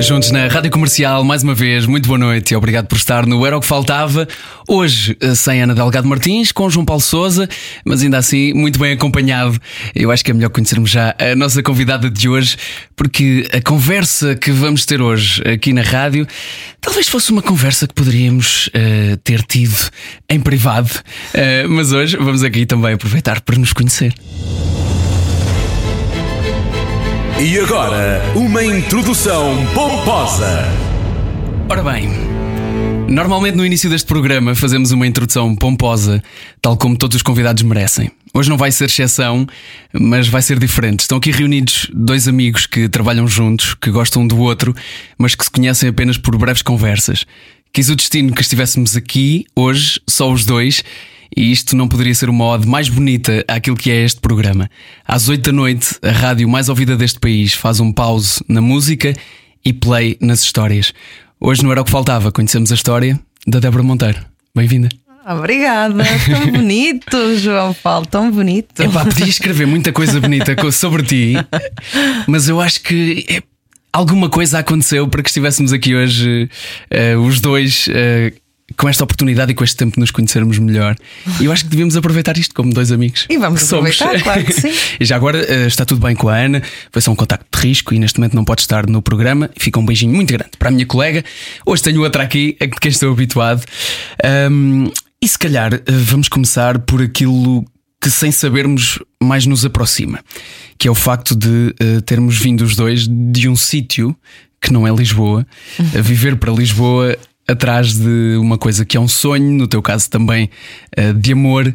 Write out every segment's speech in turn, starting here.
Juntos na Rádio Comercial, mais uma vez, muito boa noite e obrigado por estar no Era o que Faltava. Hoje, eh, sem Ana Delgado Martins, com João Paulo Souza, mas ainda assim, muito bem acompanhado. Eu acho que é melhor conhecermos já a nossa convidada de hoje, porque a conversa que vamos ter hoje aqui na rádio talvez fosse uma conversa que poderíamos uh, ter tido em privado, uh, mas hoje vamos aqui também aproveitar para nos conhecer. E agora, uma introdução pomposa. Ora bem, normalmente no início deste programa fazemos uma introdução pomposa, tal como todos os convidados merecem. Hoje não vai ser exceção, mas vai ser diferente. Estão aqui reunidos dois amigos que trabalham juntos, que gostam um do outro, mas que se conhecem apenas por breves conversas. Quis o destino que estivéssemos aqui, hoje, só os dois, e isto não poderia ser uma ode mais bonita àquilo que é este programa. Às 8 da noite, a rádio mais ouvida deste país faz um pause na música e play nas histórias. Hoje não era o que faltava, conhecemos a história da Débora Monteiro. Bem-vinda. Obrigada, tão bonito, João Paulo, tão bonito. Epá, podia escrever muita coisa bonita sobre ti, mas eu acho que é, alguma coisa aconteceu para que estivéssemos aqui hoje, uh, os dois, uh, com esta oportunidade e com este tempo de nos conhecermos melhor. E eu acho que devíamos aproveitar isto como dois amigos. E vamos que somos. aproveitar, claro que sim. e já agora uh, está tudo bem com a Ana, foi só um contacto de risco e neste momento não pode estar no programa. Fica um beijinho muito grande para a minha colega. Hoje tenho outra aqui, de quem estou habituado. Um, e se calhar uh, vamos começar por aquilo que sem sabermos mais nos aproxima, que é o facto de uh, termos vindo os dois de um sítio que não é Lisboa, a viver para Lisboa atrás de uma coisa que é um sonho, no teu caso também uh, de amor.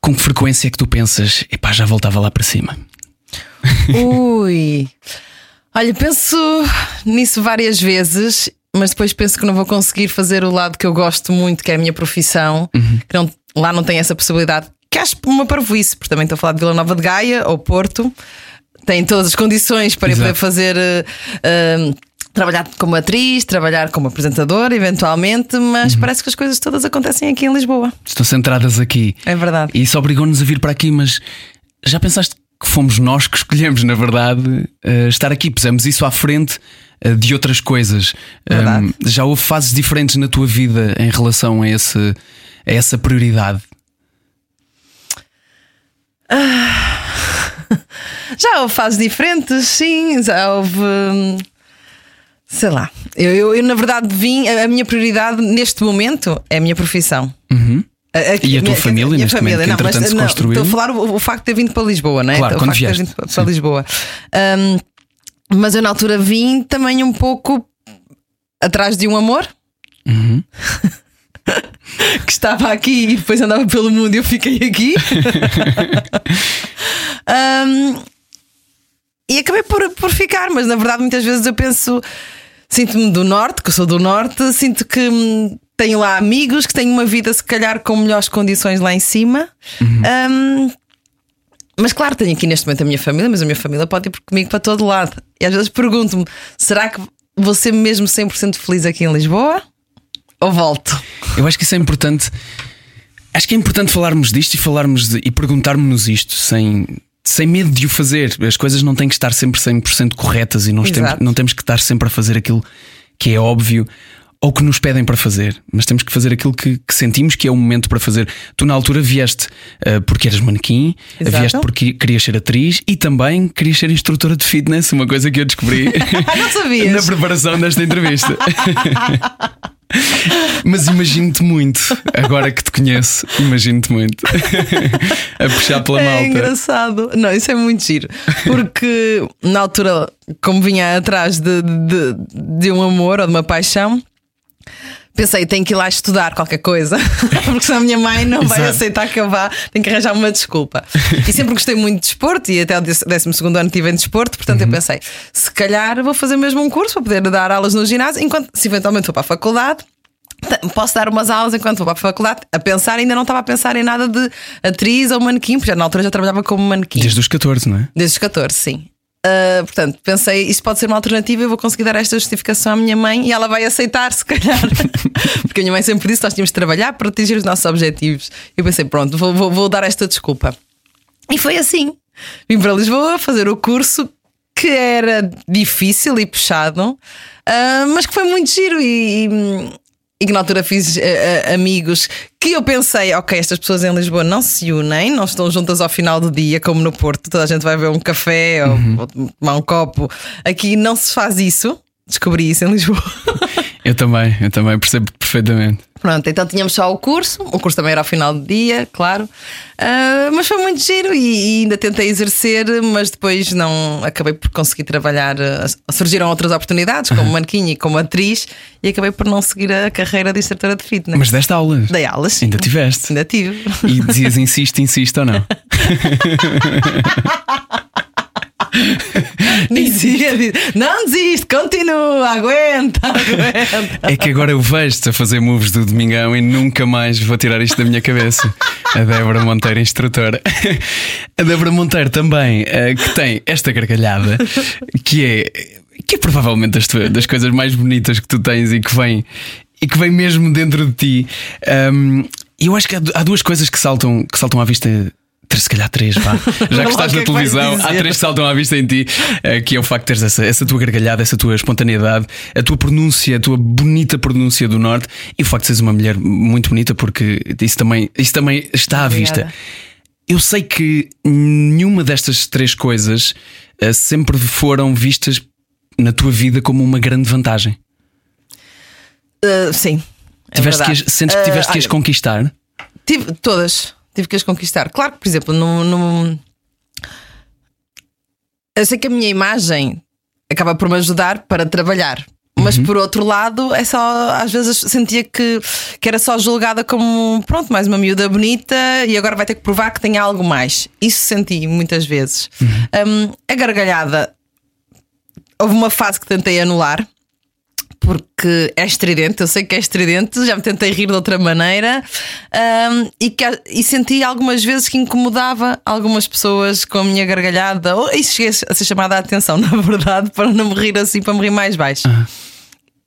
Com que frequência é que tu pensas, epá, já voltava lá para cima? Ui, olha, penso nisso várias vezes, mas depois penso que não vou conseguir fazer o lado que eu gosto muito, que é a minha profissão, Uhum. que não, lá não tem essa possibilidade. Que acho uma parvoíce, porque também estou a falar de Vila Nova de Gaia ou Porto, tem todas as condições para eu Exato. poder fazer. eh, eh, Trabalhar como atriz, trabalhar como apresentadora, eventualmente, mas Uhum. parece que as coisas todas acontecem aqui em Lisboa. Estão centradas aqui. É verdade. E isso obrigou-nos a vir para aqui, mas já pensaste que fomos nós que escolhemos, na verdade, eh, estar aqui? Pusemos isso à frente eh, de outras coisas. Um, já houve fases diferentes na tua vida em relação a, esse, a essa prioridade? Já houve fases diferentes, sim, já houve. Sei lá. Eu, eu, eu, na verdade, vim. A minha prioridade neste momento é a minha profissão. A- E a tua família, neste momento, que não, entretanto mas, se construiu? Estou a falar o, o facto de ter vindo para Lisboa, não é? Claro, o quando facto de ter vindo para, sim. Lisboa. Hum, mas eu, na altura, vim também um pouco atrás de um amor. Uhum. que estava aqui e depois andava pelo mundo e eu fiquei aqui. Hum, e acabei por, por ficar, mas na verdade muitas vezes eu penso, sinto-me do norte, que eu sou do norte, sinto que hum, tenho lá amigos, que tenho uma vida se calhar com melhores condições lá em cima. Hum, mas claro, tenho aqui neste momento a minha família, mas a minha família pode ir comigo para todo lado. E às vezes pergunto-me: será que vou ser mesmo 100% feliz aqui em Lisboa? Ou volto? Eu acho que isso é importante. Acho que é importante falarmos disto e falarmos de- e perguntarmos-nos isto sem, sem medo de o fazer. As coisas não têm que estar sempre 100% corretas e nós temos, não temos que estar sempre a fazer aquilo que é óbvio ou que nos pedem para fazer, mas temos que fazer aquilo que, que sentimos que é o momento para fazer. Tu, na altura, vieste ah, porque eras manequim, Exato. vieste porque querias ser atriz e também querias ser instrutora de fitness, uma coisa que eu descobri Ah, na preparação desta entrevista. Mas imagino-te muito, agora que te conheço, imagino-te muito a puxar pela É malta. engraçado. Não, isso é muito giro. Porque na altura, como vinha atrás de, de, de um amor ou de uma paixão, pensei, tenho que ir lá estudar qualquer coisa, porque senão a minha mãe não vai aceitar que eu vá, tenho que arranjar uma desculpa. E sempre gostei muito de desporto e até o 12 ano estive em desporto, portanto Uhum. eu pensei, se calhar vou fazer mesmo um curso para poder dar aulas no ginásio, enquanto se eventualmente for para a faculdade. Posso dar umas aulas enquanto vou para a faculdade a pensar, ainda não estava a pensar em nada de atriz ou manequim, porque já na altura já trabalhava como manequim. Desde os 14, não é? Desde os 14, sim. Ah, portanto, pensei, isso pode ser uma alternativa, eu vou conseguir dar esta justificação à minha mãe e ela vai aceitar, se calhar. Porque a minha mãe sempre disse que nós tínhamos de trabalhar para atingir os nossos objetivos. Eu pensei, pronto, vou, vou- vou dar esta desculpa. E foi assim. Vim para Lisboa fazer o curso que era difícil e puxado, ah, mas que foi muito giro e, e- e que na altura fiz ah, ah, amigos que eu pensei, ok, estas pessoas em Lisboa não se unem, não estão juntas ao final do dia, como no Porto, toda a gente vai ver um café ou, ou tomar um copo. Aqui não se faz isso. Descobri isso em Lisboa. Eu também, eu também percebo perfeitamente. Pronto, então tínhamos só o curso, o curso também era ao final do dia, claro, Ah, mas foi muito giro e, e ainda tentei exercer, mas depois não acabei por conseguir trabalhar. ah, surgiram outras oportunidades, como manequim e como atriz, e acabei por não seguir a carreira de instrutora de fitness. Mas deste aulas. Dei aulas. Ainda tiveste. Ainda tive. E dizias insiste, insiste ou não? Dizia, dizia, não desiste, continua, aguenta, aguenta. É que agora eu vejo-te a fazer moves do Domingão e nunca mais vou tirar isto da minha cabeça. A Débora Monteiro, instrutora. A Débora Monteiro também, eh, que tem esta gargalhada, que é, que é provavelmente das, tuas- das coisas mais bonitas que tu tens e que vem, e que vem mesmo dentro de ti. Um, eu acho que há duas coisas que saltam, que saltam à vista. Três, se calhar três, vá. Já que estás na é televisão, há três que saltam à vista em ti, eh, que é o facto de teres essa, essa tua gargalhada, essa tua espontaneidade, a tua pronúncia, a tua bonita pronúncia do Norte e o facto de seres uma mulher muito bonita, porque isso também, isso também está à Obrigada. vista. Eu sei que nenhuma destas três coisas eh, sempre foram vistas na tua vida como uma grande vantagem. Ah, sim. é Tiveste que sentes que tiveste Ah, que as conquistar? Tive todas. Tive que as conquistar. Claro que, por exemplo, no, no- eu sei que a minha imagem acaba por me ajudar para trabalhar. Mas por outro lado, é só às vezes sentia que, que era só julgada como pronto, mais uma miúda bonita e agora vai ter que provar que tem algo mais. Isso senti muitas vezes. Hum, a gargalhada houve uma fase que tentei anular porque é estridente, eu sei que é estridente, já me tentei rir de outra maneira ahm, e, que, e senti algumas vezes que incomodava algumas pessoas com a minha gargalhada, ou, e cheguei a ser chamada a atenção, na verdade, para não me rir assim, para me rir mais baixo.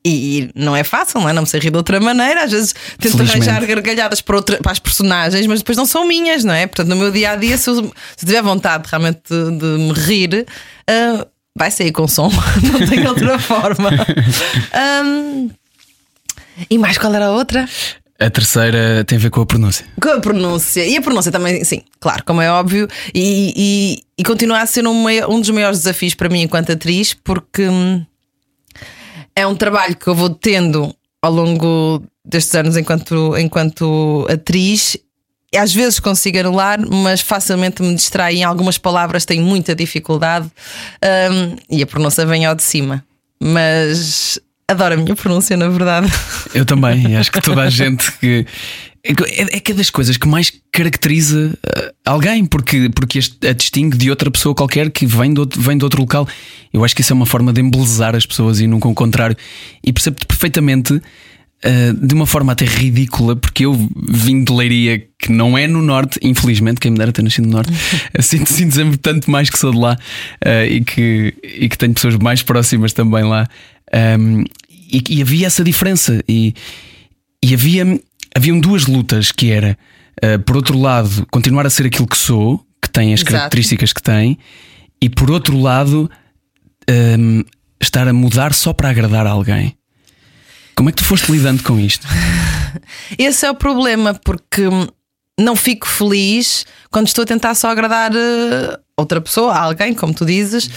E não é fácil, não é? Não me sei rir de outra maneira. Às vezes tento Felizmente. arranjar gargalhadas para, outra, para as personagens, mas depois não são minhas, não é? Portanto, no meu dia a dia, se eu, se tiver vontade realmente de, de me rir, ah, vai sair com som, não tem outra forma. Ahm, e mais qual era a outra? A terceira tem a ver com a pronúncia. Com a pronúncia. E a pronúncia também, sim, claro, como é óbvio, e, e, e continua a ser um, um dos maiores desafios para mim enquanto atriz, porque hum, é um trabalho que eu vou tendo ao longo destes anos enquanto, enquanto atriz. Às vezes consigo anular, mas facilmente me distrai em algumas palavras, tenho muita dificuldade hum, e a pronúncia vem ao de cima. Mas adoro a minha pronúncia, na verdade. Eu também, acho que toda a gente que. É, que- é que é das coisas que mais caracteriza eh, alguém, porque, porque a distingue de outra pessoa qualquer que vem de, outro, vem de outro local. Eu acho que isso é uma forma de embelezar as pessoas e nunca o contrário. E percebo-te perfeitamente, eh, de uma forma até ridícula, porque eu vim de Leiria, que não é no Norte, infelizmente, quem me dera ter nascido no Norte, sinto, sinto sempre tanto mais que sou de lá eh, e, que, e que tenho pessoas mais próximas também lá. Um, e, e havia essa diferença. E, e havia, haviam duas lutas que era, uh, por outro lado, continuar a ser aquilo que sou, que tem as Exato. características que tem, e por outro lado, um, estar a mudar só para agradar alguém. Como é que tu foste lidando com isto? Esse é o problema, porque não fico feliz quando estou a tentar só agradar eh, outra pessoa, alguém, como tu dizes,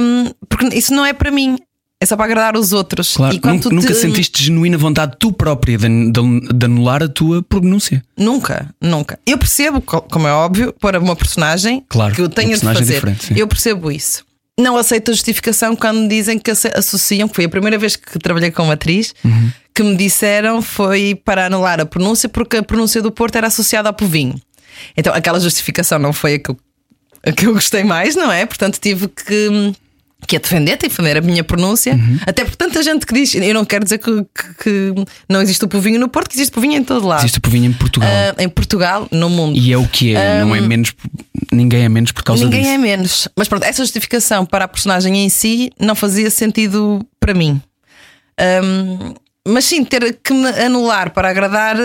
hum, porque isso não é para mim. É só para agradar os outros. Claro, e nunca, nunca te- sentiste genuína vontade tu própria de, de- de anular a tua pronúncia. Nunca, nunca. Eu percebo, co- como é óbvio, para uma personagem Claro, que eu tenho de fazer. eu percebo isso. Não aceito a justificação quando dizem que associam, que foi a primeira vez que trabalhei com uma atriz, Uhum. que me disseram foi para anular a pronúncia, porque a pronúncia do Porto era associada ao povinho. Então aquela justificação não foi a que eu, a que eu gostei mais, não é? Portanto tive que hum, que é defender, tem que defender a minha pronúncia. Até porque tanta gente que diz, eu não quero dizer que, que- que não existe o povinho no Porto, que existe povinho em todo lado. Existe o povinho em Portugal. Ah, em Portugal, no mundo. E é o que é, não é menos. Ninguém é menos por causa Ninguém disso. é menos. Mas pronto, essa justificação para a personagem em si não fazia sentido para mim. Ahm, mas sim, ter que me anular para agradar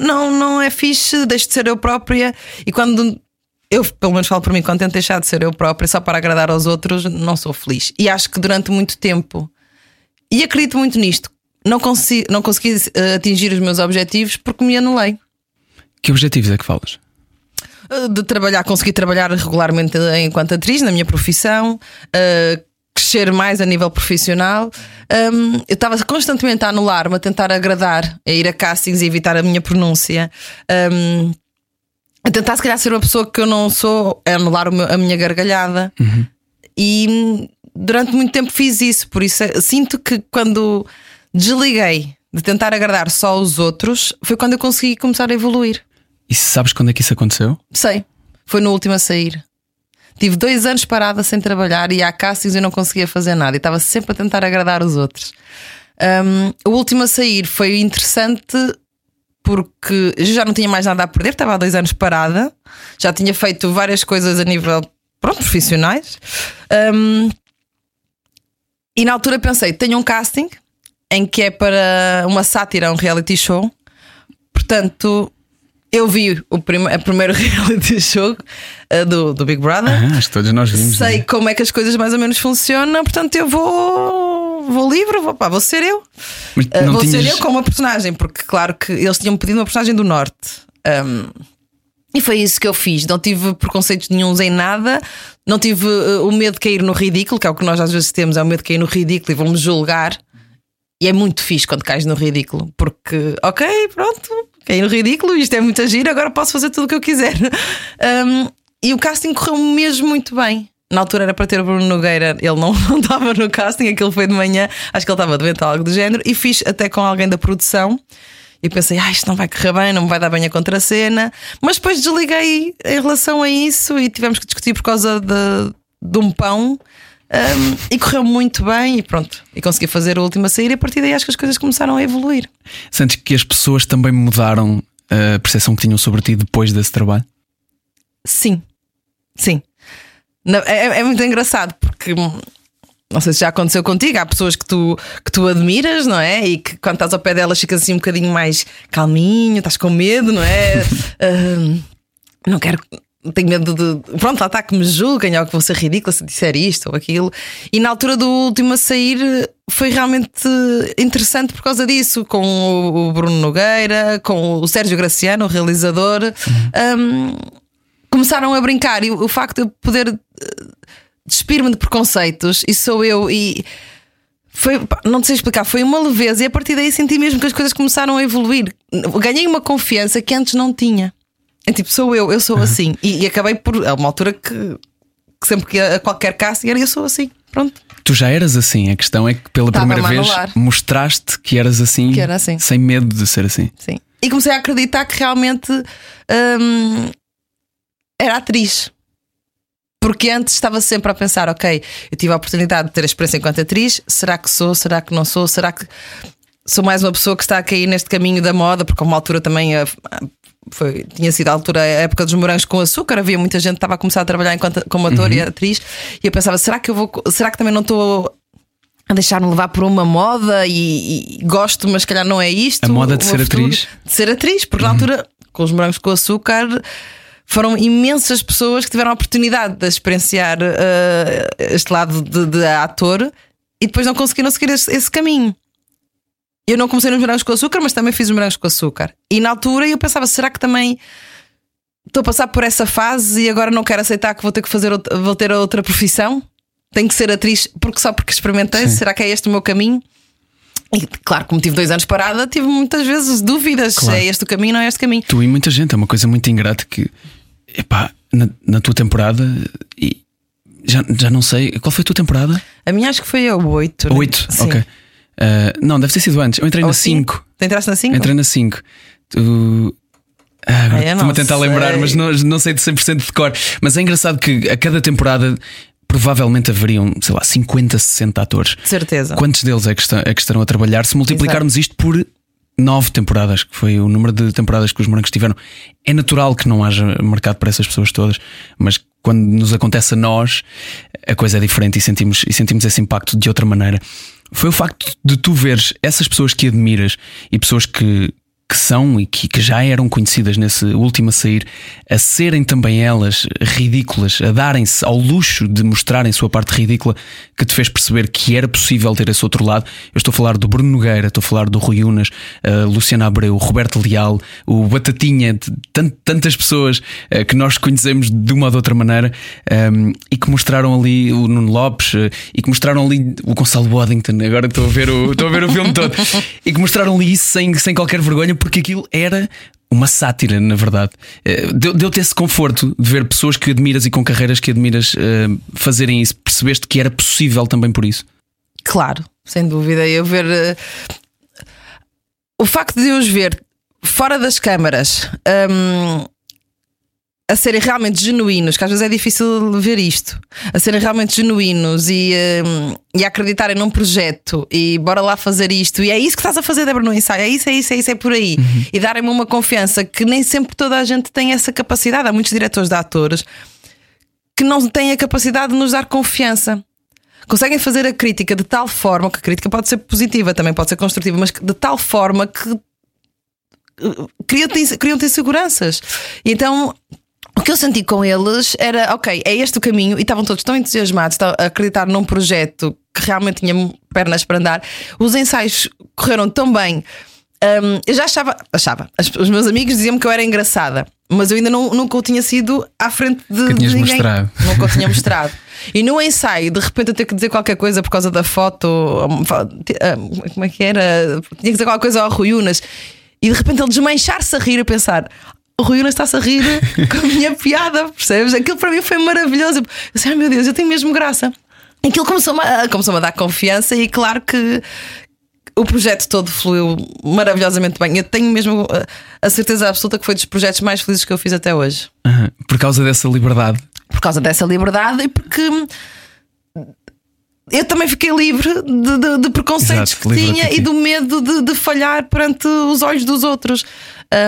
não, não é fixe, deixo de ser eu própria. E quando eu, pelo menos falo por mim, quando tento deixar de ser eu própria só para agradar aos outros, não sou feliz. E acho que durante muito tempo, e acredito muito nisto, não consegui, não consegui eh, atingir os meus objetivos porque me anulei. Que objetivos é que falas? de trabalhar, conseguir trabalhar regularmente enquanto atriz na minha profissão, crescer mais a nível profissional. Um, eu estava constantemente a anular-me, a tentar agradar, a ir a castings e evitar a minha pronúncia. Um, a tentar, se calhar, ser uma pessoa que eu não sou, a anular meu- a minha gargalhada. E hum, durante muito tempo fiz isso, por isso eh, sinto que quando desliguei de tentar agradar só os outros, foi quando eu consegui começar a evoluir. E sabes quando é que isso aconteceu? Sei, foi no último a sair. Tive dois anos parada sem trabalhar e há castings eu não conseguia fazer nada e estava sempre a tentar agradar os outros. Um, o último a sair foi interessante porque já não tinha mais nada a perder, estava há dois anos parada, já tinha feito várias coisas a nível pronto, profissionais. Um, e na altura pensei: tenho um casting em que é para uma sátira, um reality show. Portanto, eu vi o prime a primeiro reality show eh, do, do Big Brother. Ah, acho que todos nós vimos. Sei né? como é que as coisas mais ou menos funcionam, portanto eu vou, vou livre, vou, pá, vou ser eu. Uh, não vou tinhas... ser eu como uma personagem, porque claro que eles tinham pedido uma personagem do Norte. Um, e foi isso que eu fiz. Não tive preconceitos nenhums em nada, não tive uh, o medo de cair no ridículo, que é o que nós às vezes temos, é o medo de cair no ridículo e vão-me julgar. E é muito fixe quando cais no ridículo, porque, ok, pronto, caí no ridículo, isto é muito giro, agora posso fazer tudo o que eu quiser. Um, e o casting correu mesmo muito bem. Na altura era para ter o Bruno Nogueira, ele não, não estava no casting, aquilo foi de manhã, acho que ele estava doente ou algo do género, e fiz até com alguém da produção. E pensei, ah, isto não vai correr bem, não me vai dar bem a contracena. Mas depois desliguei em relação a isso e tivemos que discutir por causa de, de um pão. Um, e correu muito bem e pronto. E consegui fazer a última sair e a partir daí acho que as coisas começaram a evoluir. Sentes que as pessoas também mudaram a percepção que tinham sobre ti depois desse trabalho? Sim, sim. É, é muito engraçado porque não sei se já aconteceu contigo. Há pessoas que tu, que tu admiras, não é? E que quando estás ao pé delas ficas assim um bocadinho mais calminho, estás com medo, não é? Hum, não quero. Tenho medo de. Pronto, lá está que me julguem ou que vou ser ridícula se disser isto ou aquilo. E na altura do último a sair foi realmente interessante por causa disso, com o- Bruno Nogueira, com o Sérgio Graciano, o realizador. Hum, começaram a brincar e o, facto de eu poder eh, despir-me de preconceitos, e sou eu, e foi, não sei explicar, foi uma leveza, e a partir daí senti mesmo que as coisas começaram a evoluir. Ganhei uma confiança que antes não tinha. É tipo, sou eu, eu sou assim. E, e acabei por. É uma altura que, que sempre que a qualquer casting era eu sou assim. Pronto. Tu já eras assim, a questão é que pela primeira vez mostraste que eras assim, Que era assim. sem medo de ser assim. Sim. E comecei a acreditar que realmente hum, era atriz. Porque antes estava sempre a pensar, ok, eu tive a oportunidade de ter a experiência enquanto atriz, será que sou, será que não sou, será que sou mais uma pessoa que está a cair neste caminho da moda, porque a uma altura também a- foi, tinha sido a altura, a época dos morangos com açúcar, havia muita gente que estava a começar a trabalhar enquanto, como ator e atriz, e eu pensava, será que eu vou, será que também não estou a deixar-me levar por uma moda e, e gosto, mas se calhar não é isto. A moda de ser futuro- atriz? De ser atriz, porque na altura, com os morangos com açúcar, foram imensas pessoas que tiveram a oportunidade de experienciar eh, este lado de, de ator e depois não conseguiram seguir esse, esse caminho. Eu não comecei nos morangos com açúcar, mas também fiz os morangos com açúcar. E na altura eu pensava, será que também estou a passar por essa fase e agora não quero aceitar que vou ter que fazer outra, vou ter outra profissão? Tenho que ser atriz porque só porque experimentei, Sim. será que é este o meu caminho? E claro, como tive dois anos parada, tive muitas vezes dúvidas: Claro. é este o caminho, não é este caminho. Tu e muita gente, é uma coisa muito ingrata que, epá, na, na tua temporada, e já, já não sei, qual foi a tua temporada? A minha acho que foi a 8. A 8, ok. Ah, não, deve ter sido antes. Eu entrei na 5. Tu entraste na 5? Entrei na 5. Tu. Ah, Estou-me a tentar sei. lembrar, mas não, não sei de 100% de cor. Mas é engraçado que a cada temporada provavelmente haveriam, sei lá, 50, 60 atores. De certeza. Quantos deles é que, está, é que estarão a trabalhar? Se multiplicarmos isto por nove temporadas, que foi o número de temporadas que os morangos tiveram, é natural que não haja mercado para essas pessoas todas, mas quando nos acontece a nós, a coisa é diferente e sentimos, e sentimos esse impacto de outra maneira. Foi o facto de tu veres essas pessoas que admiras e pessoas que, que são e que, que, já eram conhecidas nesse último a sair, a serem também elas ridículas, a darem-se ao luxo de mostrarem sua parte ridícula, que te fez perceber que era possível ter esse outro lado. Eu estou a falar do Bruno Nogueira, estou a falar do Rui Unas, a Luciana Abreu, Roberto Leal, o Batatinha, de tantas pessoas uh, que nós conhecemos de uma ou de outra maneira um, e que mostraram ali o Nuno Lopes uh, e que mostraram ali o Gonçalo Boddington. Agora estou a ver o, estou a ver o filme todo e que mostraram ali isso sem, sem qualquer vergonha porque aquilo era uma sátira, na verdade. Eh, deu-te esse conforto de ver pessoas que admiras e com carreiras que admiras uh, fazerem isso. Percebeste que era possível também por isso? Claro, sem dúvida. Eu ver. Uh, o facto de eu os ver fora das câmaras. Um, a serem realmente genuínos, que às vezes é difícil ver isto, a serem realmente genuínos e, um, e a acreditarem num projeto e bora lá fazer isto, e é isso que estás a fazer, Débora, no ensaio, é isso, é isso, é isso, é por aí, uhum. e darem-me uma confiança que nem sempre toda a gente tem essa capacidade. Há muitos diretores de atores que não têm a capacidade de nos dar confiança. Conseguem fazer a crítica de tal forma que a crítica pode ser positiva, também pode ser construtiva, mas de tal forma que uh, criam-te criam inseguranças. E então o que eu senti com eles era, ok, é este o caminho, e estavam todos tão entusiasmados a acreditar num projeto que realmente tinha pernas para andar. Os ensaios correram tão bem. Um, eu já achava, achava, os meus amigos diziam-me que eu era engraçada, mas eu ainda não, nunca o tinha sido à frente de, de ninguém. Mostrado. Nunca o tinha mostrado. E no ensaio, de repente, eu ter que dizer qualquer coisa por causa da foto, como é que era? Tinha que dizer qualquer coisa ao Rui Unas. E de repente ele desmanchar-se a rir a pensar: o Rui Unas está-se a rir com a minha piada, percebes? Aquilo para mim foi maravilhoso. Eu disse, ai meu Deus, eu tenho mesmo graça. Aquilo começou-me a, começou a dar confiança e claro que o projeto todo fluiu maravilhosamente bem. Eu tenho mesmo a certeza absoluta que foi dos projetos mais felizes que eu fiz até hoje. Uhum. Por causa dessa liberdade. Por causa dessa liberdade e porque eu também fiquei livre de, de, de preconceitos Exato, que tinha e do medo de, de, falhar perante os olhos dos outros.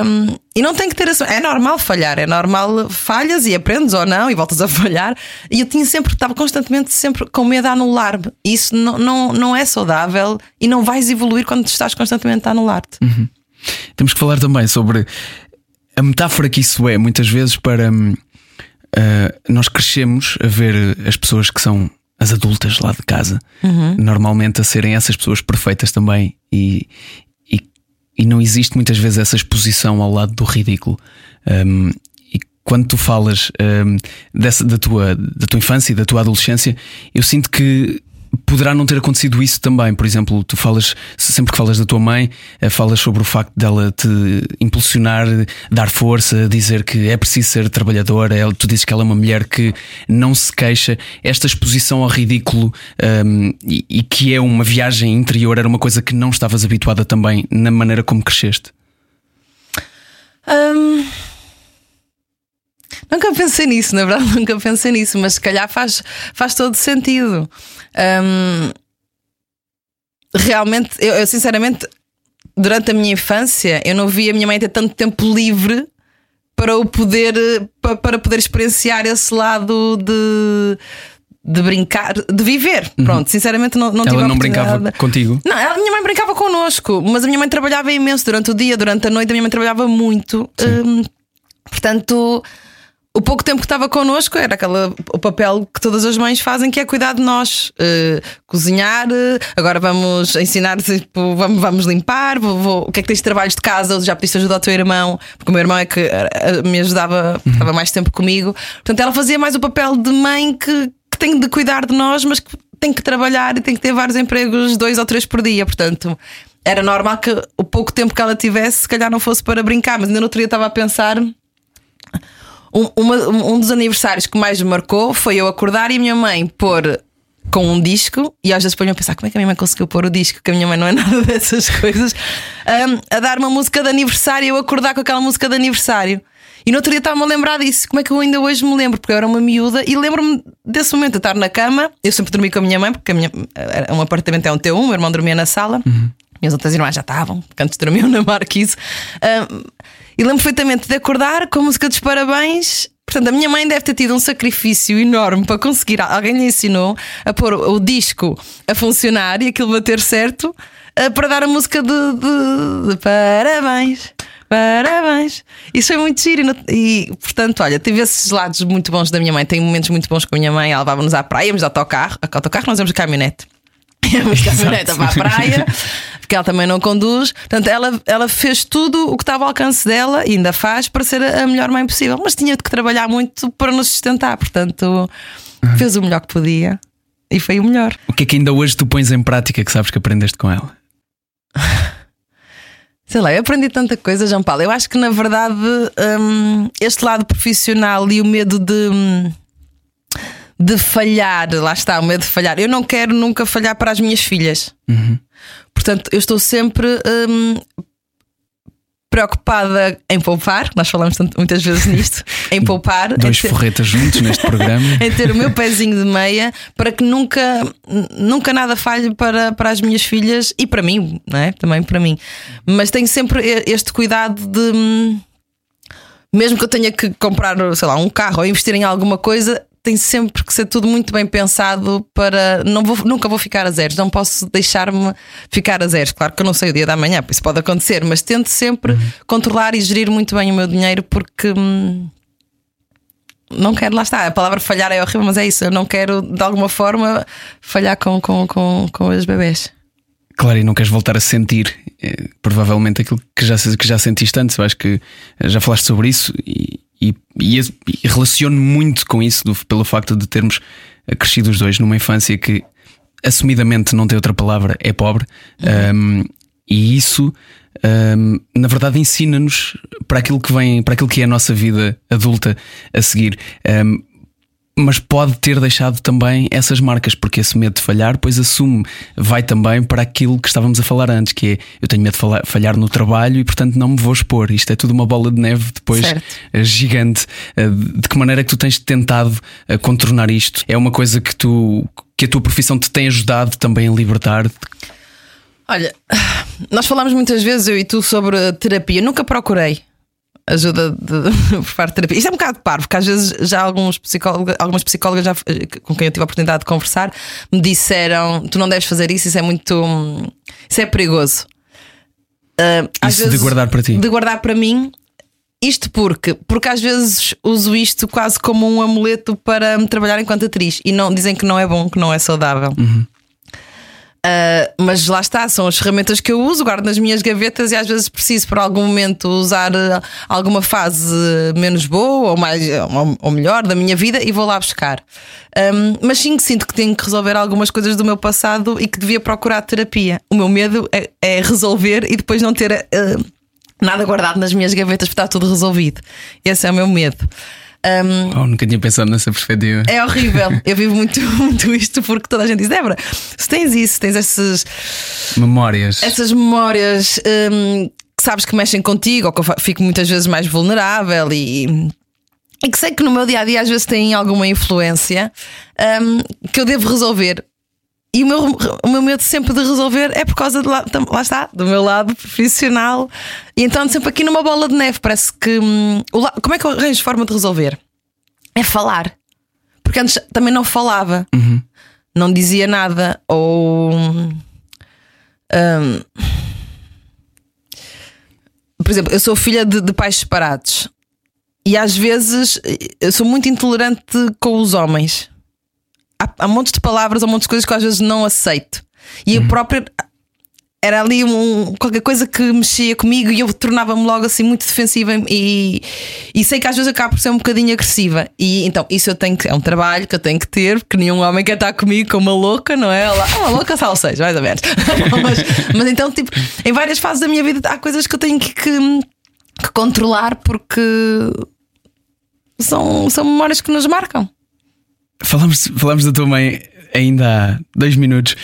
Um, e não tem que ter. É normal falhar, é normal falhas e aprendes ou não e voltas a falhar. E eu tinha sempre, estava constantemente sempre com medo de anular-me. Isso não, não, não é saudável e não vais evoluir quando estás constantemente a anular-te. Uhum. Temos que falar também sobre a metáfora que isso é, muitas vezes, para. Uh, nós crescemos a ver as pessoas que são as adultas lá de casa, uhum. normalmente a serem essas pessoas perfeitas também, e, e, e, não existe muitas vezes essa exposição ao lado do ridículo. Um, e quando tu falas um, dessa, da, tua, da tua infância e da tua adolescência, eu sinto que poderá não ter acontecido isso também. Por exemplo, tu falas, sempre que falas da tua mãe, eh, falas sobre o facto dela te impulsionar, dar força, dizer que é preciso ser trabalhadora. Tu dizes que ela é uma mulher que não se queixa. Esta exposição ao ridículo um, e, e, que é uma viagem interior era uma coisa que não estavas habituada também na maneira como cresceste. Um... Nunca pensei nisso, na verdade, nunca pensei nisso, mas se calhar faz, faz todo sentido. Realmente, eu, eu, sinceramente, durante a minha infância, eu não vi a minha mãe ter tanto tempo livre para o poder para, para poder experienciar esse lado de de brincar, de viver. Uhum. Pronto, sinceramente não, não Ela não brincava contigo? Não, a minha mãe brincava connosco, mas a minha mãe trabalhava imenso durante o dia, durante a noite, a minha mãe trabalhava muito. Um, portanto, o pouco tempo que estava connosco era aquele, o papel que todas as mães fazem, que é cuidar de nós, uh, cozinhar. Uh, agora vamos ensinar, tipo, vamos, vamos limpar. Vou, vou, o que é que tens de trabalhos de casa? Já pediste ajuda ao teu irmão, porque o meu irmão é que uh, me ajudava, uhum. estava mais tempo comigo. Portanto, ela fazia mais o papel de mãe que, que tem de cuidar de nós, mas que tem que trabalhar e tem que ter vários empregos, dois ou três por dia. Portanto, era normal que o pouco tempo que ela tivesse, se calhar não fosse para brincar, mas ainda no outro dia estava a pensar um, uma, um dos aniversários que mais me marcou foi eu acordar e a minha mãe pôr com um disco, e às vezes ponho a pensar como é que a minha mãe conseguiu pôr o disco, que a minha mãe não é nada dessas coisas, um, a dar uma música de aniversário e eu acordar com aquela música de aniversário. E no outro dia estava-me a lembrar disso. Como é que eu ainda hoje me lembro? Porque eu era uma miúda e lembro-me desse momento de estar na cama. Eu sempre dormi com a minha mãe, porque a minha, um apartamento é um T1, o meu irmão dormia na sala. Uhum. Minhas outras irmãs já estavam, porque antes dormiam na marquise. Um, e lembro perfeitamente de acordar com a música dos parabéns. Portanto, a minha mãe deve ter tido um sacrifício enorme para conseguir. Alguém lhe ensinou a pôr o disco a funcionar e aquilo bater certo uh, para dar a música de, de, de parabéns. Parabéns! Isso foi muito giro. E, portanto, olha, tive esses lados muito bons da minha mãe. Tenho momentos muito bons com a minha mãe. Ela levava-nos à praia, íamos de autocarro. Autocarro, nós íamos de caminhonete. Íamos de caminhonete para a praia, porque ela também não conduz. Portanto, ela, ela fez tudo o que estava ao alcance dela e ainda faz para ser a melhor mãe possível. Mas tinha que trabalhar muito para nos sustentar. Portanto, fez o melhor que podia e foi o melhor. O que é que ainda hoje tu pões em prática que sabes que aprendeste com ela? Sei lá, eu aprendi tanta coisa, João Paulo. Eu acho que na verdade hum, este lado profissional e o medo de, hum, de falhar, lá está, o medo de falhar. Eu não quero nunca falhar para as minhas filhas. Uhum. Portanto, eu estou sempre hum, preocupada em poupar, nós falamos tanto, muitas vezes nisto, em poupar. Dois ter, forretas juntos neste programa. em ter o meu pezinho de meia para que nunca, nunca nada falhe para, para as minhas filhas e para mim, não é? Também para mim. Mas tenho sempre este cuidado de. Mesmo que eu tenha que comprar, sei lá, um carro ou investir em alguma coisa, tem sempre que ser tudo muito bem pensado para. Não vou, nunca vou ficar a zeros, não posso deixar-me ficar a zeros. Claro que eu não sei o dia da manhã, isso pode acontecer, mas tento sempre uhum. controlar e gerir muito bem o meu dinheiro porque. Hum, não quero, lá está. A palavra falhar é horrível, mas é isso. Eu não quero, de alguma forma, falhar com, com, com, com os bebés. Claro, e não queres voltar a sentir eh, provavelmente aquilo que já, que já sentiste antes. Eu acho que já falaste sobre isso e, e, e, e relaciono muito com isso do, pelo facto de termos crescido os dois numa infância que assumidamente não tem outra palavra, é pobre. Uhum. Um, e isso, um, na verdade, ensina-nos para aquilo que vem, para aquilo que é a nossa vida adulta a seguir. Um, mas pode ter deixado também essas marcas, porque esse medo de falhar, pois assume, vai também para aquilo que estávamos a falar antes, que é eu tenho medo de falhar no trabalho e portanto não me vou expor. Isto é tudo uma bola de neve depois certo. Eh, gigante. Eh, de que maneira é que tu tens tentado eh, contornar isto? É uma coisa que tu que a tua profissão te tem ajudado também a libertar? Olha, nós falamos muitas vezes, eu e tu, sobre terapia. Nunca procurei ajuda de, por parte de terapia. Isto é um bocado parvo, porque às vezes já alguns psicólogos, algumas psicólogas já, com quem eu tive a oportunidade de conversar me disseram: tu não deves fazer isso, isso é muito. Isso é perigoso. Uh, isso vezes, de guardar para ti. De guardar para mim. Isto porque, porque às vezes uso isto quase como um amuleto para me trabalhar enquanto atriz e não dizem que não é bom, que não é saudável. Uhum. Uh, mas lá está, são as ferramentas que eu uso, guardo nas minhas gavetas e às vezes preciso por algum momento usar uh, alguma fase menos boa ou, mais, ou, melhor da minha vida e vou lá buscar. Um, mas sim sinto que tenho que resolver algumas coisas do meu passado e que devia procurar terapia. O meu medo é, é resolver e depois não ter uh, nada guardado nas minhas gavetas porque está tudo resolvido. Esse é o meu medo. Um, oh, nunca tinha pensado nessa perspectiva. É horrível. Eu vivo muito, muito isto porque toda a gente diz: Débora, se tens isso, tens essas memórias, essas memórias um, que sabes que mexem contigo, ou que eu fico muitas vezes mais vulnerável e. E que sei que no meu dia a dia às vezes têm alguma influência um, que eu devo resolver. E o meu, o meu medo sempre de resolver é por causa de lá, lá está, do meu lado profissional. E então sempre aqui numa bola de neve. Parece que. Hum, como é que eu arranjo forma de resolver? É falar. Porque antes também não falava, uhum. não dizia nada. Ou. Um, por exemplo, eu sou filha de, de pais separados. E às vezes eu sou muito intolerante com os homens há, há montes de palavras, há montes de coisas que eu às vezes não aceito. E eu uhum. própria era ali um, qualquer coisa que mexia comigo e eu tornava-me logo assim muito defensiva e, e sei que às vezes acabo por ser um bocadinho agressiva. E então isso eu tenho que, é um trabalho que eu tenho que ter, porque nenhum homem quer estar comigo como uma louca, não é? Ela, uma louca só seja, mais ou menos. mas, mas, então, tipo, em várias fases da minha vida há coisas que eu tenho que, que, que controlar porque são, são memórias que nos marcam. Falamos, falamos da tua mãe ainda há dois minutos.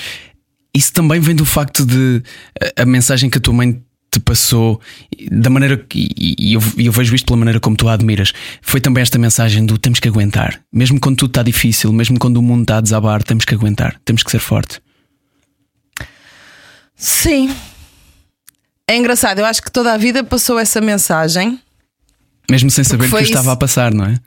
Isso também vem do facto de a, a mensagem que a tua mãe te passou da maneira que e eu, eu, vejo isto pela maneira como tu a admiras. Foi também esta mensagem do temos que aguentar, mesmo quando tudo está difícil, mesmo quando o mundo está a desabar, temos que aguentar, temos que ser forte. Sim. É engraçado, eu acho que toda a vida passou essa mensagem. Mesmo sem saber que eu estava a passar, não é?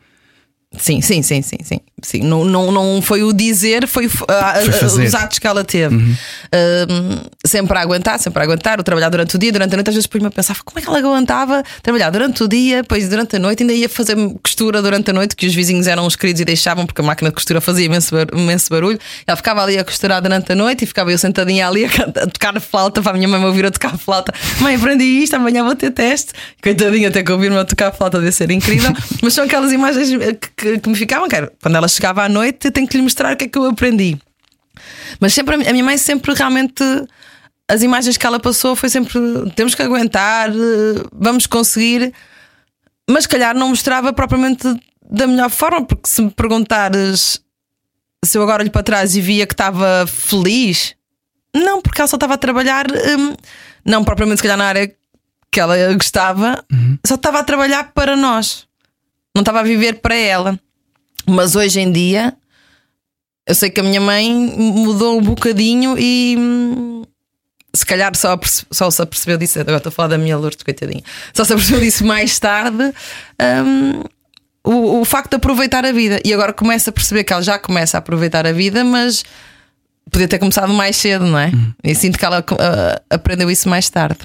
Sim, sim, sim, sim, sim. sim. Não, não, não foi o dizer, foi, foi uh, os atos que ela teve. Uhum. Uh, sempre a aguentar, sempre a aguentar, o trabalhar durante o dia, durante a noite. Às vezes depois me pensava como é que ela aguentava trabalhar durante o dia, depois durante a noite, ainda ia fazer costura durante a noite, que os vizinhos eram os queridos e deixavam, porque a máquina de costura fazia imenso, imenso barulho. Ela ficava ali a costurar durante a noite e ficava eu sentadinha ali a, a tocar flauta para a minha mãe me ouvir a tocar flauta. Mãe, aprendi isto, amanhã vou ter teste. Coitadinha, até que ouvir-me a tocar flauta deve ser incrível. Mas são aquelas imagens que que, que me ficavam, que era, quando ela chegava à noite, eu tenho que lhe mostrar o que é que eu aprendi. Mas sempre a minha mãe sempre realmente as imagens que ela passou foi sempre temos que aguentar, vamos conseguir, mas calhar não mostrava propriamente da melhor forma, porque se me perguntares se eu agora olho para trás e via que estava feliz, não, porque ela só estava a trabalhar, hum, não propriamente se calhar na área que ela gostava, uhum. só estava a trabalhar para nós não estava a viver para ela. Mas hoje em dia, eu sei que a minha mãe mudou um bocadinho e hum, se calhar só, só se apercebeu disso. Agora estou a falar da minha Lourdes, coitadinha. Só se apercebeu disso mais tarde. Um, o, o facto de aproveitar a vida. E agora começa a perceber que ela já começa a aproveitar a vida, mas podia ter começado mais cedo, não é? Uhum. E sinto que ela uh, aprendeu isso mais tarde.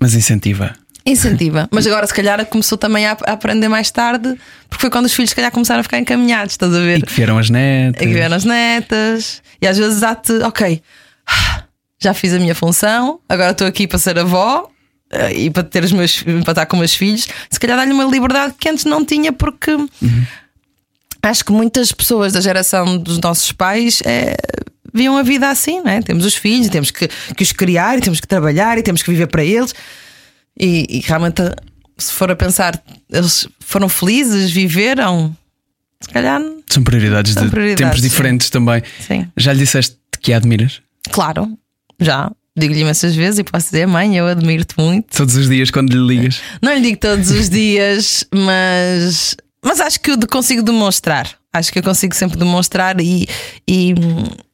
Mas incentiva. Incentiva. Mas agora, se calhar, começou também a, aprender mais tarde, porque foi quando os filhos, se calhar, começaram a ficar encaminhados, estás a ver? E que vieram as netas. E que vieram as netas. E às vezes há-te, ok, já fiz a minha função, agora estou aqui para ser avó eh, e para ter os meus para estar com meus filhos. Se calhar dá-lhe uma liberdade que antes não tinha, porque uhum. acho que muitas pessoas da geração dos nossos pais é, viam a vida assim, não é? Temos os filhos, temos que, que os criar, e temos que trabalhar e temos que viver para eles. E, e realmente, se for a pensar, eles foram felizes, viveram. Se calhar. São prioridades são de prioridades, tempos sim. diferentes também. Sim. Já lhe disseste que a admiras? Claro, já. Digo-lhe imensas vezes e posso dizer, mãe, eu admiro-te muito. Todos os dias quando lhe ligas? Não lhe digo todos os dias, mas, mas acho que consigo demonstrar. Acho que eu consigo sempre demonstrar e, e,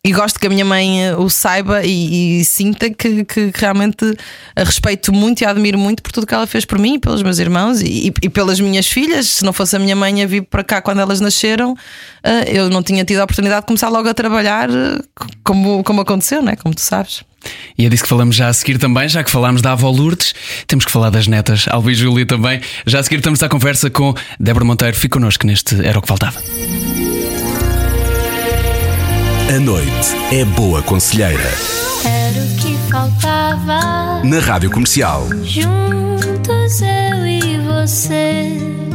e gosto que a minha mãe eh, o saiba e, e sinta que, que, realmente a respeito muito e a admiro muito por tudo que ela fez por mim, pelos meus irmãos e, e, pelas minhas filhas. Se não fosse a minha mãe a vir para cá quando elas nasceram, eh, eu não tinha tido a oportunidade de começar logo a trabalhar eh, como, como aconteceu, né? como tu sabes. E é disso que falamos já a seguir também, já que falámos da avó Lourdes, temos que falar das netas, Alba e Júlia também. Já a seguir estamos à conversa com Débora Monteiro. Fique connosco neste Era o que Faltava. A noite é boa conselheira. Era o que faltava. Na rádio comercial. Juntos eu e você.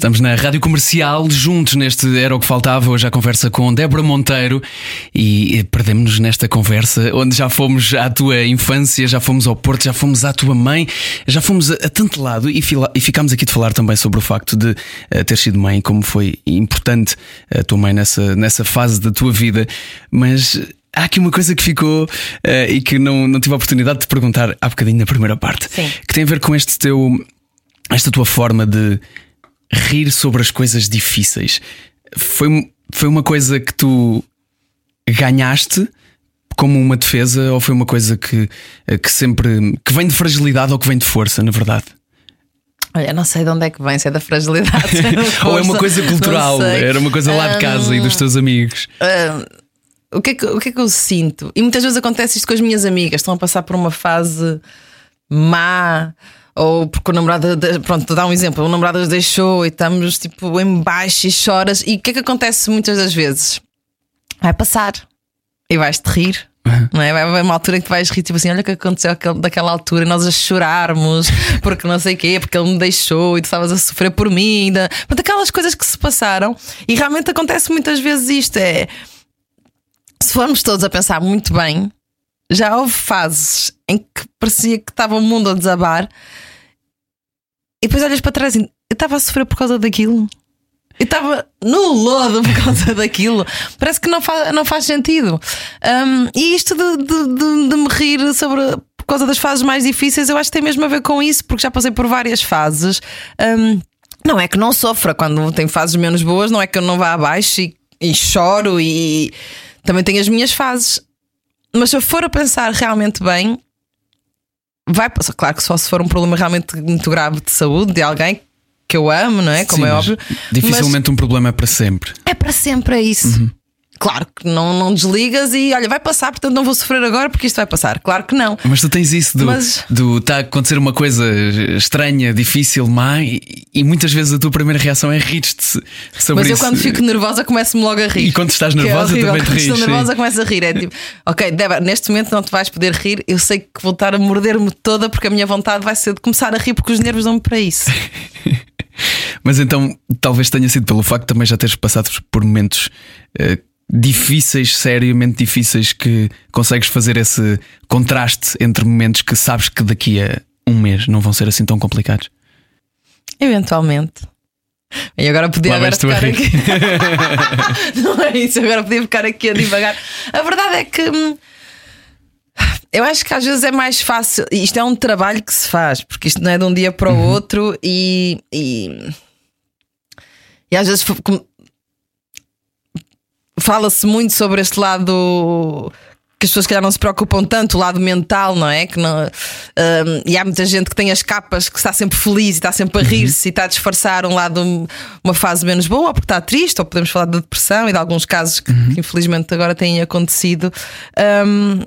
Estamos na Rádio Comercial, juntos neste Era o que Faltava. Hoje a conversa com Débora Monteiro e perdemos-nos nesta conversa onde já fomos à tua infância, já fomos ao Porto, já fomos à tua mãe, já fomos a, a tanto lado e, e ficámos aqui de falar também sobre o facto de uh, ter sido mãe, como foi importante a tua mãe nessa, nessa fase da tua vida. Mas há aqui uma coisa que ficou uh, e que não, não tive a oportunidade de te perguntar há bocadinho na primeira parte, Sim. que tem a ver com este teu, esta tua forma de rir sobre as coisas difíceis. Foi, foi uma coisa que tu ganhaste como uma defesa ou foi uma coisa que, que sempre que vem de fragilidade ou que vem de força, na verdade? Olha, não sei de onde é que vem, se é da fragilidade. Ou é uma coisa cultural, era uma coisa lá de casa um, e dos teus amigos. Um, o, que é que, o que é que eu sinto? E muitas vezes acontece isto com as minhas amigas, estão a passar por uma fase má ou porque o namorado, pronto, dá um exemplo, o namorado as deixou e estamos tipo em baixo e choras. E o que é que acontece muitas das vezes? Vai passar e vais-te rir. Não é? Vai haver uma altura que tu vais rir, tipo assim, olha o que aconteceu daquela altura, e nós a chorarmos, porque não sei o quê, porque ele me deixou e tu estavas a sofrer por mim. Ainda. Portanto, aquelas coisas que se passaram, e realmente acontece muitas vezes isto: é se formos todos a pensar muito bem, já houve fases em que parecia que estava o mundo a desabar e depois olhas para trás e eu estava a sofrer por causa daquilo. Eu estava no lodo por causa daquilo. Parece que não faz, não faz sentido. Um, e isto de, de, de, de, me rir sobre. causa das fases mais difíceis, eu acho que tem mesmo a ver com isso, porque já passei por várias fases. Hum, não é que não sofra quando tem fases menos boas, não é que eu não vá abaixo e, e choro e também tenho as minhas fases. Mas se eu for a pensar realmente bem, vai passar. Claro que só se for um problema realmente muito grave de saúde de alguém que eu amo, não é? Como Sim, é mas óbvio. Dificilmente um problema é para sempre. Mas é para sempre é isso. Claro que não, não desligas e olha, vai passar, portanto não vou sofrer agora porque isto vai passar. Claro que não. Mas tu tens isso do, Mas- do está a acontecer uma coisa estranha, difícil, má, e, e muitas vezes a tua primeira reação é rir-te sobre Mas eu isso. quando fico nervosa começo-me logo a rir. E quando estás é nervosa horrível. também te Quando rires, Estou sim. nervosa, começo a rir. É tipo, ok, Débora, neste momento não te vais poder rir. Eu sei que vou estar a morder-me toda porque a minha vontade vai ser de começar a rir porque os nervos dão-me para isso. Mas então talvez tenha sido pelo facto de também já teres passado por momentos eh, difíceis, seriamente difíceis, que consegues fazer esse contraste entre momentos que sabes que daqui a um mês não vão ser assim tão complicados. Eventualmente. E agora podia agora ficar aqui. não é isso, agora podia ficar aqui a divagar. A verdade é que hum, eu acho que às vezes é mais fácil. Isto é um trabalho que se faz, porque isto não é de um dia para o outro e, e, e às vezes fala-se muito sobre este lado que as pessoas que não se preocupam tanto, o lado mental, não é? Que não, hum, e há muita gente que tem as capas que está sempre feliz e está sempre a rir-se e está a disfarçar um lado, uma fase menos boa, ou porque está triste, ou podemos falar da depressão e de alguns casos que, que infelizmente agora têm acontecido. Hum,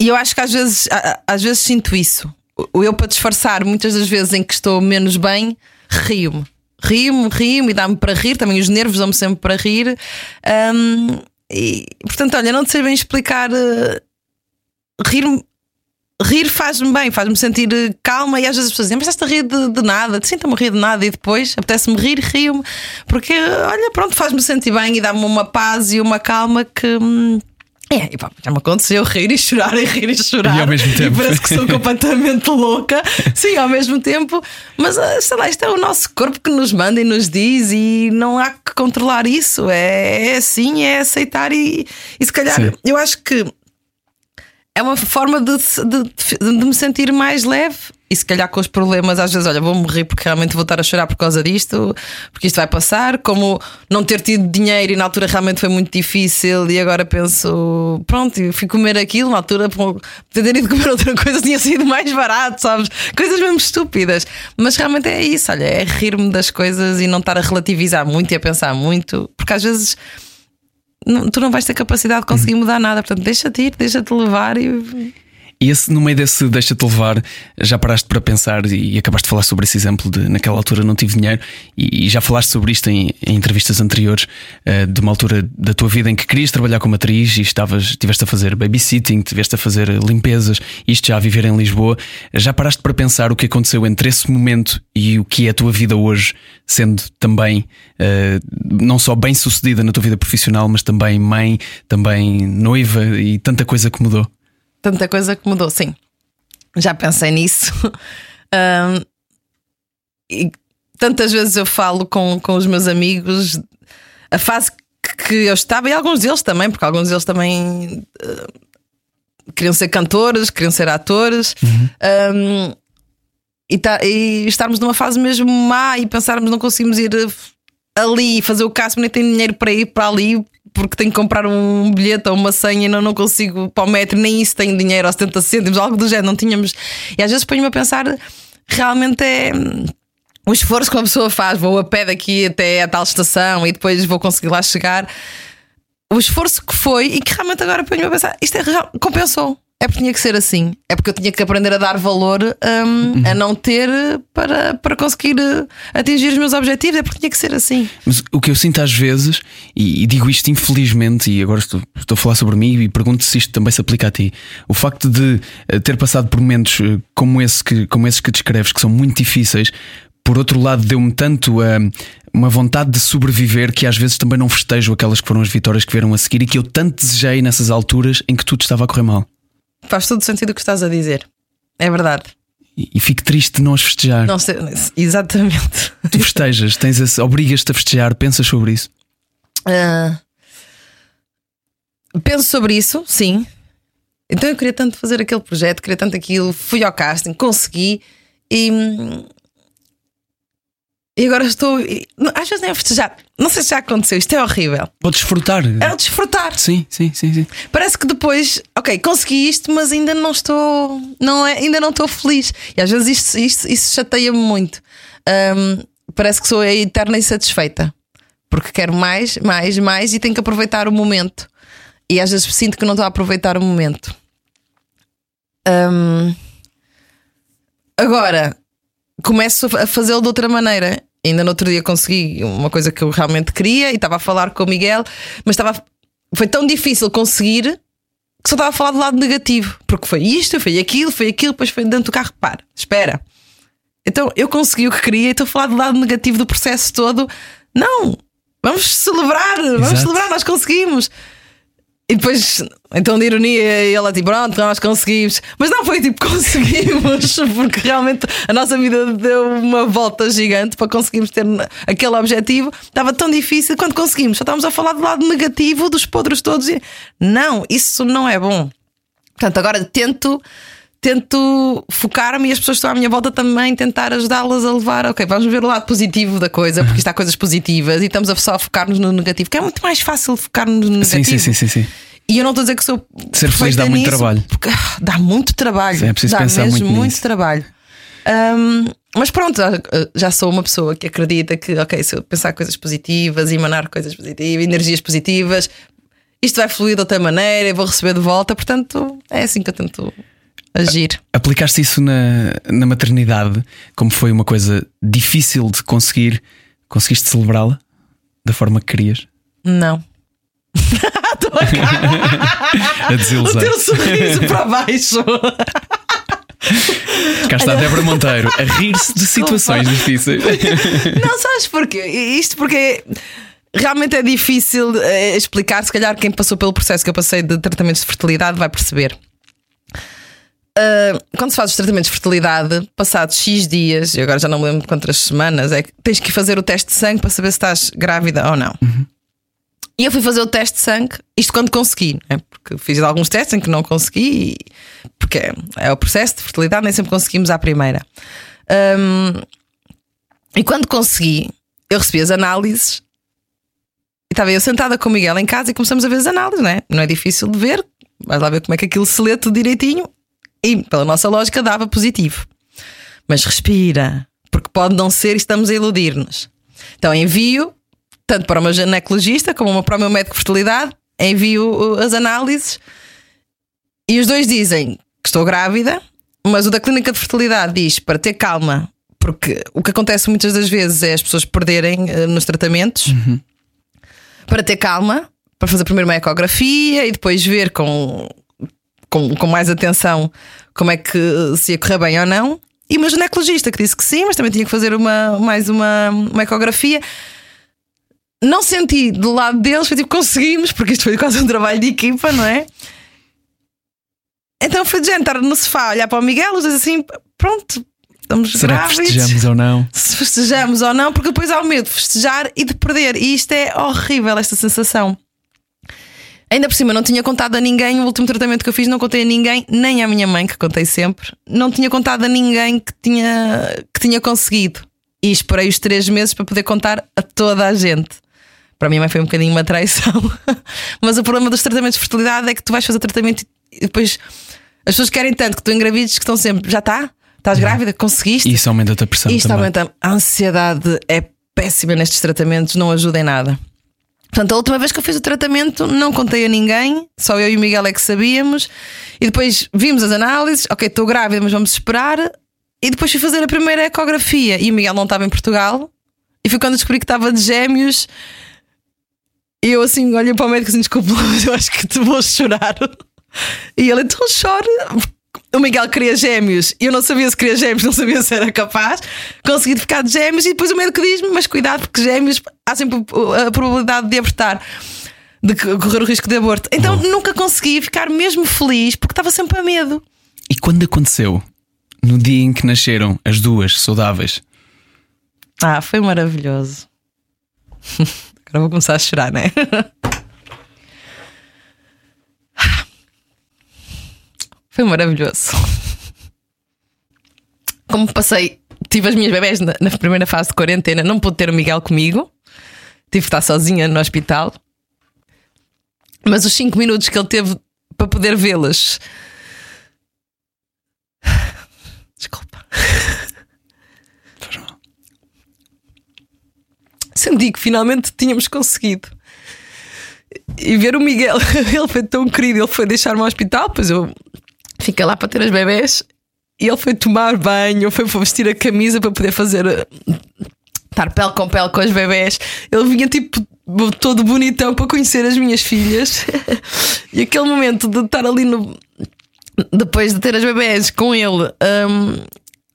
e eu acho que às vezes, às vezes sinto isso. O eu, para disfarçar, muitas das vezes em que estou menos bem, rio-me. Rio-me, rio-me e dá-me para rir. Também os nervos dão-me sempre para rir. Hum, e, portanto, olha, não te sei bem explicar. eh, rir Rir faz-me bem, faz-me sentir eh, calma e às vezes as pessoas dizem, mas estás a rir de, de nada, sinto-me a rir de nada e depois apetece-me rir, rio-me, porque olha, pronto, faz-me sentir bem e dá-me uma paz e uma calma que. É, e pá, já me aconteceu rir e chorar e rir e chorar. E ao mesmo tempo. parece que sou completamente louca. Sim, ao mesmo tempo. Mas ah, sei lá, isto é o nosso corpo que nos manda e nos diz e não há que controlar isso. É, é assim, é aceitar e, e se calhar Sim. eu acho que é uma forma de, de, de me sentir mais leve. E se calhar com os problemas, às vezes, olha, vou morrer porque realmente vou estar a chorar por causa disto, porque isto vai passar. Como não ter tido dinheiro e na altura realmente foi muito difícil, e agora penso, pronto, fui comer aquilo, na altura, poder ter ido comer outra coisa tinha sido mais barato, sabes? Coisas mesmo estúpidas. Mas realmente é isso, olha, é rir-me das coisas e não estar a relativizar muito e a pensar muito, porque às vezes não- tu não vais ter capacidade de conseguir mudar nada, portanto, deixa-te ir, deixa-te levar e. E esse, no meio desse deixa-te levar, já paraste para pensar e acabaste de falar sobre esse exemplo de naquela altura não tive dinheiro e, e já falaste sobre isto em, em entrevistas anteriores, eh, de uma altura da tua vida em que querias trabalhar como atriz e estavas, estiveste a fazer babysitting, estiveste a fazer limpezas, isto já a viver em Lisboa. Já paraste para pensar o que aconteceu entre esse momento e o que é a tua vida hoje, sendo também eh, não só bem sucedida na tua vida profissional, mas também mãe, também noiva e tanta coisa que mudou. Tanta coisa que mudou, sim. Já pensei nisso. Ahm, e tantas vezes eu falo com, com os meus amigos a fase que- eu estava, e alguns deles também, porque alguns deles também ah, queriam ser cantores, queriam ser atores. Ahm, e, tá- e estarmos numa fase mesmo má e pensarmos não conseguimos ir eh, ali fazer o caso, nem tenho dinheiro para ir para ali porque tenho que comprar um bilhete ou uma senha e não, não consigo para o metro, nem isso tenho dinheiro aos 70 cêntimos, algo do género, não tínhamos. E às vezes ponho-me a pensar, realmente é. hum, O esforço que uma pessoa faz, vou a pé daqui até a tal estação e depois vou conseguir lá chegar. O esforço que foi e que realmente agora ponho-me a pensar, isto é compensou. É porque tinha que ser assim. É porque eu tinha que aprender a dar valor hum, a não ter para, para conseguir eh, atingir os meus objetivos. É porque tinha que ser assim. Mas o que eu sinto às vezes, e, e digo isto infelizmente, e agora estou, estou a falar sobre mim e pergunto se isto também se aplica a ti. O facto de eh, ter passado por momentos eh, como, esse que, como esses que descreves, que são muito difíceis, por outro lado, deu-me tanto a. uma vontade de sobreviver que às vezes também não festejo aquelas que foram as vitórias que vieram a seguir e que eu tanto desejei nessas alturas em que tudo estava a correr mal. Faz todo sentido o que estás a dizer. É verdade. E, e fico triste de não as festejar. Não sei, exatamente. Tu festejas, tens obrigas-te a festejar, pensas sobre isso. Ah, penso sobre isso, sim. Então eu queria tanto fazer aquele projeto, queria tanto aquilo, fui ao casting, consegui e. E agora estou. Às vezes nem a festejar. Não sei se já aconteceu, isto é horrível. Vou desfrutar. É o desfrutar. Sim, sim, sim, sim. Parece que depois, ok, consegui isto, mas ainda não estou. Não é, ainda não estou feliz. E às vezes isto, isto, isso chateia-me muito. Um, parece que sou a eterna insatisfeita. Porque quero mais, mais, mais e tenho que aproveitar o momento. E às vezes sinto que não estou a aproveitar o momento. Um, agora, começo a fazê-lo de outra maneira. Ainda no outro dia consegui uma coisa que eu realmente queria e estava a falar com o Miguel, mas estava. Foi tão difícil conseguir que só estava a falar do lado negativo. Porque foi isto, foi aquilo, foi aquilo, depois foi dentro do carro. Para, espera. Então eu consegui o que queria e estou a falar do lado negativo do processo todo. Não! Vamos celebrar, vamos Exato. celebrar, nós conseguimos. E depois, então de ironia, ele tipo, pronto, nós conseguimos. Mas não foi tipo, conseguimos, porque realmente a nossa vida deu uma volta gigante para conseguirmos ter aquele objetivo. Estava tão difícil quando conseguimos. Só estávamos a falar do lado negativo dos podres todos. E não, isso não é bom. Portanto, agora tento. Tento focar-me e as pessoas que estão à minha volta também tentar ajudá-las a levar. Ok, vamos ver o lado positivo da coisa, porque isto há coisas positivas e estamos a só focar-nos no negativo, que é muito mais fácil focar-nos no negativo. sim, sim, sim, sim. E eu não estou a dizer que sou. Ser feliz dá muito trabalho. Porque, ah, dá muito trabalho. Sim, é preciso dá pensar mesmo muito muito trabalho. Ahm, mas pronto, já, já sou uma pessoa que acredita que, ok, se eu pensar coisas positivas, emanar coisas positivas, energias positivas, isto vai fluir de outra maneira, eu vou receber de volta. Portanto, é assim que eu tento agir. Aplicaste isso na, na maternidade, como foi uma coisa difícil de conseguir, conseguiste celebrá-la da forma que querias? Não. A. A O desilusão. teu sorriso para baixo. Cá está a Débora Monteiro a rir-se de situações difíceis. Não sabes porquê? Isto porque realmente é difícil eh, explicar. Se calhar quem passou pelo processo que eu passei de tratamentos de fertilidade vai perceber. Ah, quando se faz os tratamentos de fertilidade, passados X dias, e agora já não me lembro quantas semanas, é que tens que fazer o teste de sangue para saber se estás grávida ou não. E eu fui fazer o teste de sangue, isto quando consegui, né? porque fiz alguns testes em que não consegui, porque é, é o processo de fertilidade, nem sempre conseguimos à primeira. Ahm, e quando consegui, eu recebi as análises e estava eu sentada com o Miguel em casa e começamos a ver as análises, não é? Não é difícil de ver, vais lá ver como é que aquilo se lê tudo direitinho e, pela nossa lógica, dava positivo. Mas respira, porque pode não ser e estamos a iludir-nos. Então envio, tanto para o meu ginecologista como para o meu médico de fertilidade, envio uh, as análises e os dois dizem que estou grávida, mas o da clínica de fertilidade diz para ter calma, porque o que acontece muitas das vezes é as pessoas perderem eh, nos tratamentos. Para ter calma, para fazer primeiro uma ecografia e depois ver com, com, com mais atenção como é que se ia correr bem ou não. E o meu ginecologista que disse que sim, mas também tinha que fazer uma, mais uma, uma ecografia. Não senti do lado deles, foi tipo, conseguimos, porque isto foi quase um trabalho de equipa, não é? Então foi de gente estar no sofá, olhar para o Miguel, os dois assim, pronto, estamos Será que grávidos. festejamos ou não? Se festejamos ou não, porque depois há o medo de festejar e de perder. E isto é horrível, esta sensação. Ainda por cima, não tinha contado a ninguém o último tratamento que eu fiz, não contei a ninguém, nem à minha mãe, que contei sempre, não tinha contado a ninguém que tinha, que tinha conseguido. E esperei os três meses para poder contar a toda a gente. Para a minha mãe foi um bocadinho uma traição. Mas o problema dos tratamentos de fertilidade é que tu vais fazer tratamento e depois as pessoas querem tanto que tu engravides que estão sempre, já está? Estás grávida? Conseguiste? E isso aumenta a pressão Isto também. aumenta. A ansiedade é péssima nestes tratamentos, não ajuda em nada. Portanto, a última vez que eu fiz o tratamento, não contei a ninguém, só eu e o Miguel é que sabíamos. E depois vimos as análises, ok, estou grávida, mas vamos esperar. E depois fui fazer a primeira ecografia e o Miguel não estava em Portugal. E foi quando descobri que estava de gêmeos. E eu assim olhei para o médico assim: desculpa, eu acho que te vou chorar. E ele então chora. O Miguel queria gêmeos e eu não sabia se queria gêmeos, não sabia se era capaz. Consegui ficar de gêmeos e depois o médico diz-me: Mas cuidado, porque gêmeos há sempre a probabilidade de abortar, de correr o risco de aborto. Então nunca consegui ficar mesmo feliz porque estava sempre a medo. E quando aconteceu? No dia em que nasceram as duas saudáveis? Ah, foi maravilhoso. Agora vou começar a chorar, né? Foi maravilhoso. Como passei, tive as minhas bebés na, na primeira fase de quarentena, não pude ter o Miguel comigo, tive que estar sozinha no hospital. Mas os 5 minutos que ele teve para poder vê-las. Desculpa. Faz mal. Senti que finalmente tínhamos conseguido. E ver o Miguel, ele foi tão querido, ele foi deixar-me ao hospital, pois eu fiquei lá para ter as bebés e ele foi tomar banho, foi vestir a camisa para poder fazer eh, estar pele com pele com as bebés. Ele vinha tipo todo bonitão para conhecer as minhas filhas. e aquele momento de estar ali no depois de ter as bebés com ele. hum,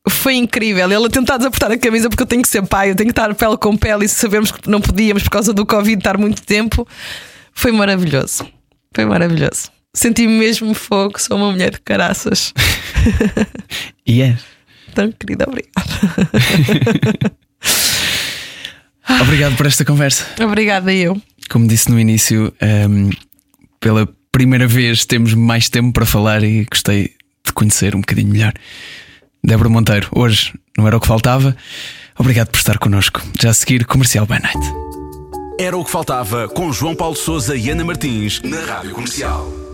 foi incrível. Ele a tentar desapertar a camisa porque eu tenho que ser pai, eu tenho que estar pele com pele e sabemos que não podíamos por causa do Covid estar muito tempo. Foi maravilhoso. Foi maravilhoso. Senti-me mesmo fogo, sou uma mulher de caraças. E é. Tão querida, obrigada. Obrigado por esta conversa. Obrigada, eu. Como disse no início, ehm, pela primeira vez temos mais tempo para falar e gostei de conhecer um bocadinho melhor. Débora Monteiro, hoje não era o que faltava. Obrigado por estar connosco. Já a seguir, Comercial by Night. Era o que faltava com João Paulo Souza e Ana Martins na Rádio Comercial.